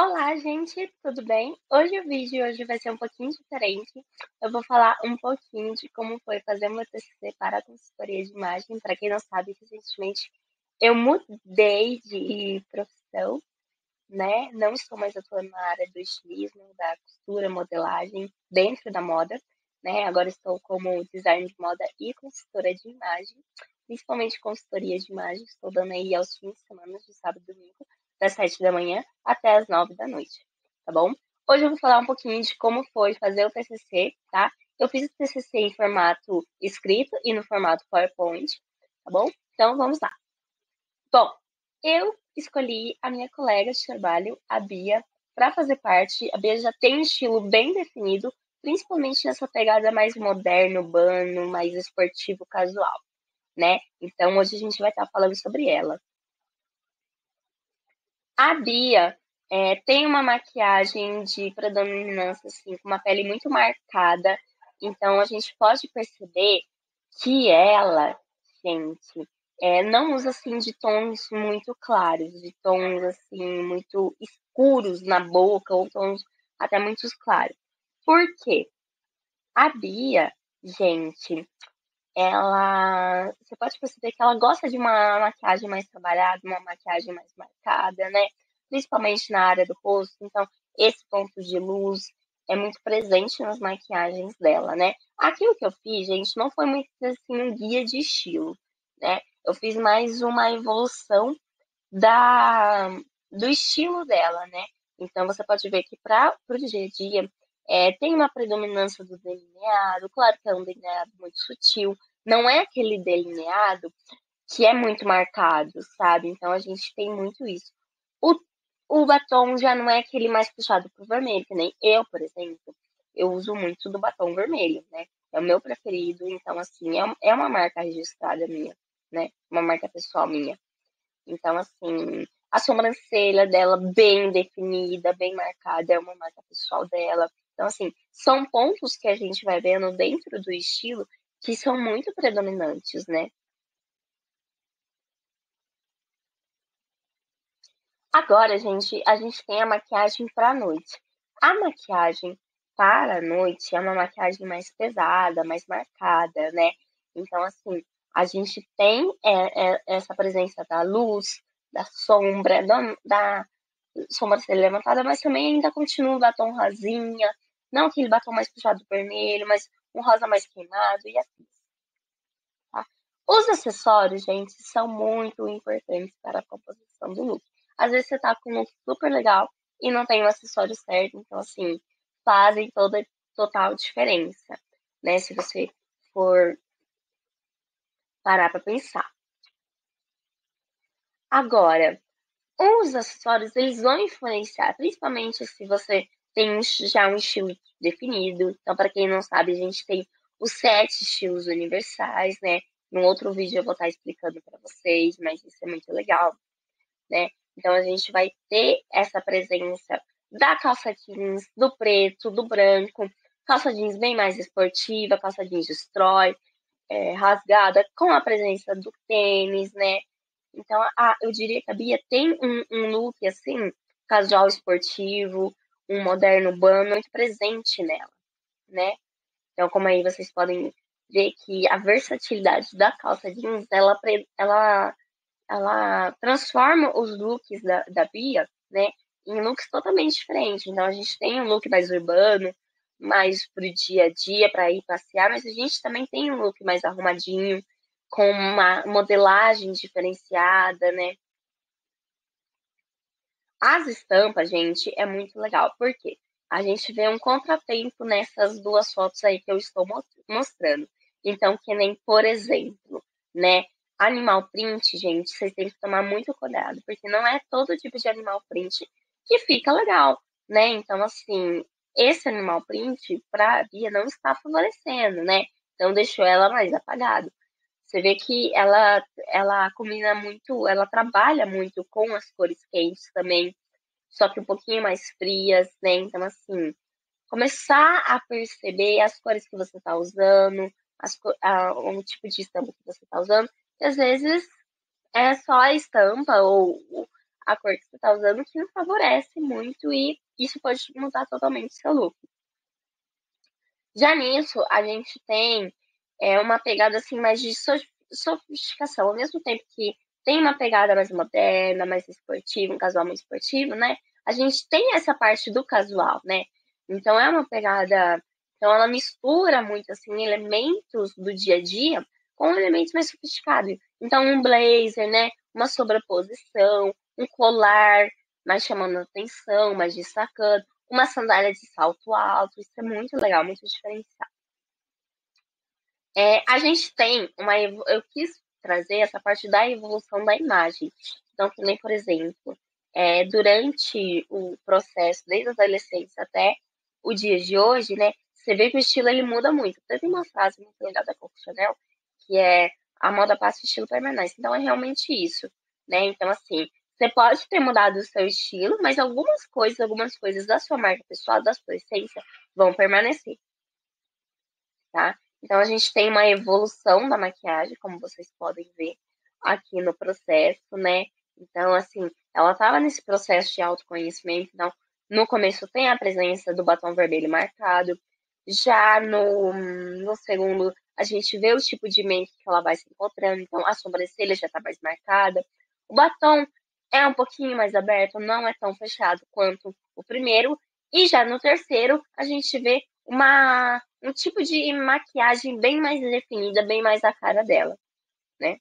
Olá, gente, tudo bem? Hoje o vídeo hoje vai ser um pouquinho diferente. Eu vou falar um pouquinho de como foi fazer uma TCC para a consultoria de imagem. Para quem não sabe, recentemente eu mudei de profissão, né? Não estou mais atuando na área do estilismo, da costura, modelagem, dentro da moda, né? Agora estou como designer de moda e consultora de imagem, principalmente consultoria de imagem. Estou dando aí aos fins de semana, de sábado e domingo das 7 da manhã até as 9 da noite, tá bom? Hoje eu vou falar um pouquinho de como foi fazer o TCC, tá? Eu fiz o TCC em formato escrito e no formato PowerPoint, tá bom? Então vamos lá. Bom, eu escolhi a minha colega de trabalho, a Bia, para fazer parte. A Bia já tem um estilo bem definido, principalmente nessa pegada mais moderno, urbano, mais esportivo, casual, né? Então hoje a gente vai estar falando sobre ela. A Bia é, tem uma maquiagem de predominância, assim, com uma pele muito marcada. Então, a gente pode perceber que ela, gente, é, não usa, assim, de tons muito claros, de tons, assim, muito escuros na boca, ou tons até muito claros. Por quê? A Bia, gente, ela. Você pode perceber que ela gosta de uma maquiagem mais trabalhada, uma maquiagem mais marcada, né? Principalmente na área do rosto. Então, esse ponto de luz é muito presente nas maquiagens dela, né? Aquilo que eu fiz, gente, não foi muito assim um guia de estilo, né? Eu fiz mais uma evolução da do estilo dela, né? Então você pode ver que para o dia a dia é, tem uma predominância do delineado, claro que é um delineado muito sutil, não é aquele delineado que é muito marcado, sabe? Então a gente tem muito isso. O, o batom já não é aquele mais puxado pro vermelho, que nem eu, por exemplo. Eu uso muito do batom vermelho, né? É o meu preferido, então assim, é, é uma marca registrada minha, né? Uma marca pessoal minha. Então, assim, a sobrancelha dela bem definida, bem marcada, é uma marca pessoal dela. Então, assim, são pontos que a gente vai vendo dentro do estilo que são muito predominantes, né? Agora, gente, a gente tem a maquiagem para a noite. A maquiagem para a noite é uma maquiagem mais pesada, mais marcada, né? Então, assim, a gente tem é, é, essa presença da luz, da sombra, da, da sombra ser levantada, mas também ainda continua o batom rasinha, não aquele batom mais puxado vermelho, mas um rosa mais queimado e assim. Tá? Os acessórios, gente, são muito importantes para a composição do look. Às vezes você tá com um look super legal e não tem o acessório certo, então assim, fazem toda total diferença, né? Se você for parar para pensar. Agora, os acessórios eles vão influenciar, principalmente se você tem já um estilo definido. Então, para quem não sabe, a gente tem os sete estilos universais, né? Num outro vídeo eu vou estar explicando para vocês, mas isso é muito legal, né? Então, a gente vai ter essa presença da calça jeans, do preto, do branco, calça jeans bem mais esportiva, calça jeans destrói, é, rasgada, com a presença do tênis, né? Então, a, eu diria que a Bia tem um, um look, assim, casual esportivo, um moderno urbano muito presente nela, né? Então, como aí vocês podem ver que a versatilidade da calça jeans, ela, ela, ela transforma os looks da, da Bia, né, em looks totalmente diferentes. Então, a gente tem um look mais urbano, mais pro dia a dia, para ir passear, mas a gente também tem um look mais arrumadinho, com uma modelagem diferenciada, né? As estampas, gente, é muito legal, porque a gente vê um contratempo nessas duas fotos aí que eu estou mostrando. Então, que nem, por exemplo, né, animal print, gente, vocês têm que tomar muito cuidado, porque não é todo tipo de animal print que fica legal, né? Então, assim, esse animal print para a Bia não está favorecendo, né? Então, deixou ela mais apagado. Você vê que ela, ela combina muito, ela trabalha muito com as cores quentes também, só que um pouquinho mais frias, né? Então, assim, começar a perceber as cores que você está usando, as, a, o tipo de estampa que você está usando, e às vezes é só a estampa ou a cor que você tá usando que não favorece muito e isso pode mudar totalmente seu look. Já nisso, a gente tem é, uma pegada assim mais de sofisticação, ao mesmo tempo que tem uma pegada mais moderna, mais esportiva, um casual mais esportivo, né? A gente tem essa parte do casual, né? Então é uma pegada, então ela mistura muito assim elementos do dia a dia com elementos mais sofisticados. Então um blazer, né? Uma sobreposição, um colar mais chamando atenção, mais destacando, uma sandália de salto alto, isso é muito legal, muito diferenciado. É, a gente tem uma. Eu quis trazer essa parte da evolução da imagem. Então, nem, por exemplo, é, durante o processo, desde a adolescência até o dia de hoje, né? Você vê que o estilo ele muda muito. Tem uma frase muito legal da Coco Chanel, que é a moda passa, o estilo permanece. Então, é realmente isso, né? Então, assim, você pode ter mudado o seu estilo, mas algumas coisas, algumas coisas da sua marca pessoal, da sua essência, vão permanecer. Tá? Então a gente tem uma evolução da maquiagem, como vocês podem ver aqui no processo, né? Então, assim, ela estava nesse processo de autoconhecimento, então, no começo tem a presença do batom vermelho marcado, já no, no segundo, a gente vê o tipo de make que ela vai se encontrando, então a sobrancelha já está mais marcada. O batom é um pouquinho mais aberto, não é tão fechado quanto o primeiro. E já no terceiro, a gente vê uma, um tipo de maquiagem bem mais definida, bem mais a cara dela, né?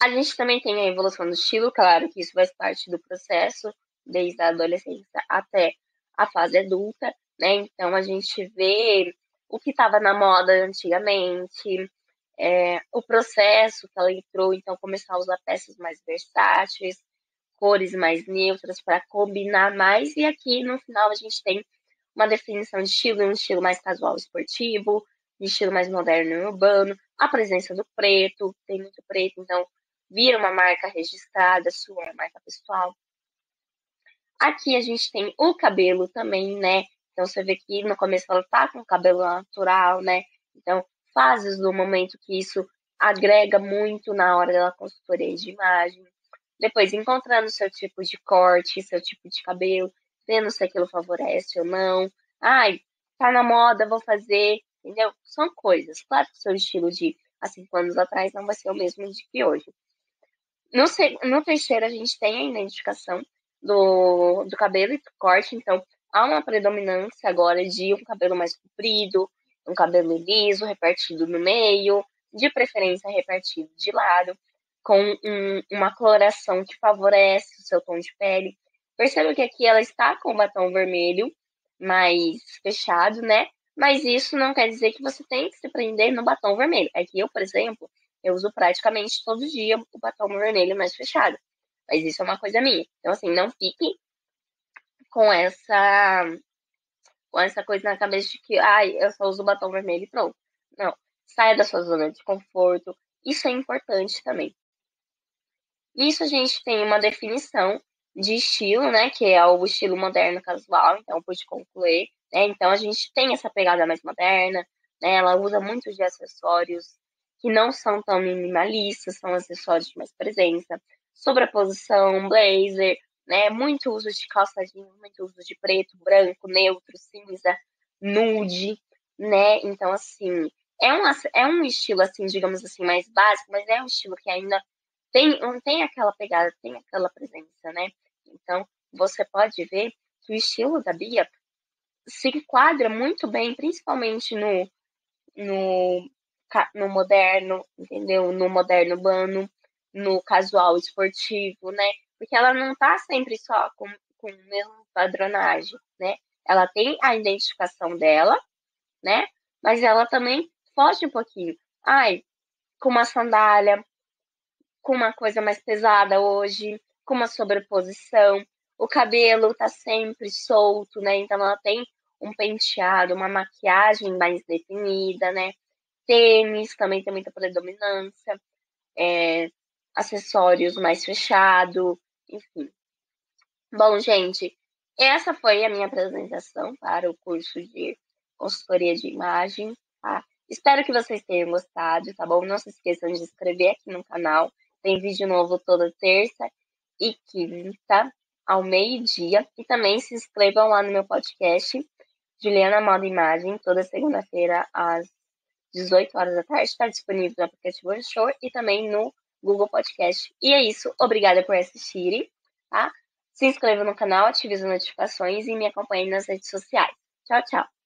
A gente também tem a evolução do estilo, claro que isso faz parte do processo, desde a adolescência até a fase adulta, né? Então a gente vê o que estava na moda antigamente, é, o processo que ela entrou, então começar a usar peças mais versáteis, cores mais neutras para combinar mais. E aqui no final a gente tem uma definição de estilo, um estilo mais casual esportivo, de estilo mais moderno e urbano, a presença do preto, tem muito preto, então vira uma marca registrada, sua marca pessoal. Aqui a gente tem o cabelo também, né? Então você vê que no começo ela tá com o cabelo natural, né? Então fases do momento que isso agrega muito na hora da consultoria de imagem. Depois, encontrando seu tipo de corte, seu tipo de cabelo, vendo se aquilo favorece ou não. Ai, tá na moda, vou fazer, entendeu? São coisas. Claro que o seu estilo de há cinco anos atrás não vai ser o mesmo de que hoje. No, no terceiro, a gente tem a identificação do, do cabelo e do corte, então há uma predominância agora de um cabelo mais comprido, um cabelo liso, repartido no meio, de preferência repartido de lado, com um, uma coloração que favorece o seu tom de pele. Perceba que aqui ela está com o batom vermelho mais fechado, né? Mas isso não quer dizer que você tem que se prender no batom vermelho. Aqui eu, por exemplo, eu uso praticamente todo dia o batom vermelho mais fechado. Mas isso é uma coisa minha. Então, assim, não fique com essa com essa coisa na cabeça de que, ai, eu só uso batom vermelho e pronto. Não. Saia da sua zona de conforto. Isso é importante também. Nisso a gente tem uma definição de estilo, né? Que é o estilo moderno casual, então pude concluir. Né? Então a gente tem essa pegada mais moderna, né? Ela usa muito de acessórios que não são tão minimalistas, são acessórios de mais presença, sobreposição, blazer, né? Muito uso de calça muito uso de preto, branco, neutro, cinza, nude, né? Então, assim, é um, é um estilo, assim, digamos assim, mais básico, mas é um estilo que ainda tem, tem aquela pegada, tem aquela presença, né? Então, você pode ver que o estilo da Bia se enquadra muito bem, principalmente no, no, no moderno, entendeu? No moderno urbano, no casual esportivo, né? porque ela não está sempre só com, com mesmo padronagem, né? Ela tem a identificação dela, né? Mas ela também foge um pouquinho. Ai, com uma sandália, com uma coisa mais pesada hoje, com uma sobreposição. O cabelo tá sempre solto, né? Então ela tem um penteado, uma maquiagem mais definida, né? Tênis também tem muita predominância. É, acessórios mais fechado, enfim. Bom, gente, essa foi a minha apresentação para o curso de consultoria de imagem. Tá? Espero que vocês tenham gostado, tá bom? Não se esqueçam de se inscrever aqui no canal. Tem vídeo novo toda terça e quinta, ao meio-dia. E também se inscrevam lá no meu podcast, Juliana Moda Imagem, toda segunda-feira às 18 horas da tarde. Está disponível no aplicativo Show e também no Google Podcast. E é isso. Obrigada por assistirem, tá? Se inscreva no canal, ative as notificações e me acompanhe nas redes sociais. Tchau, tchau!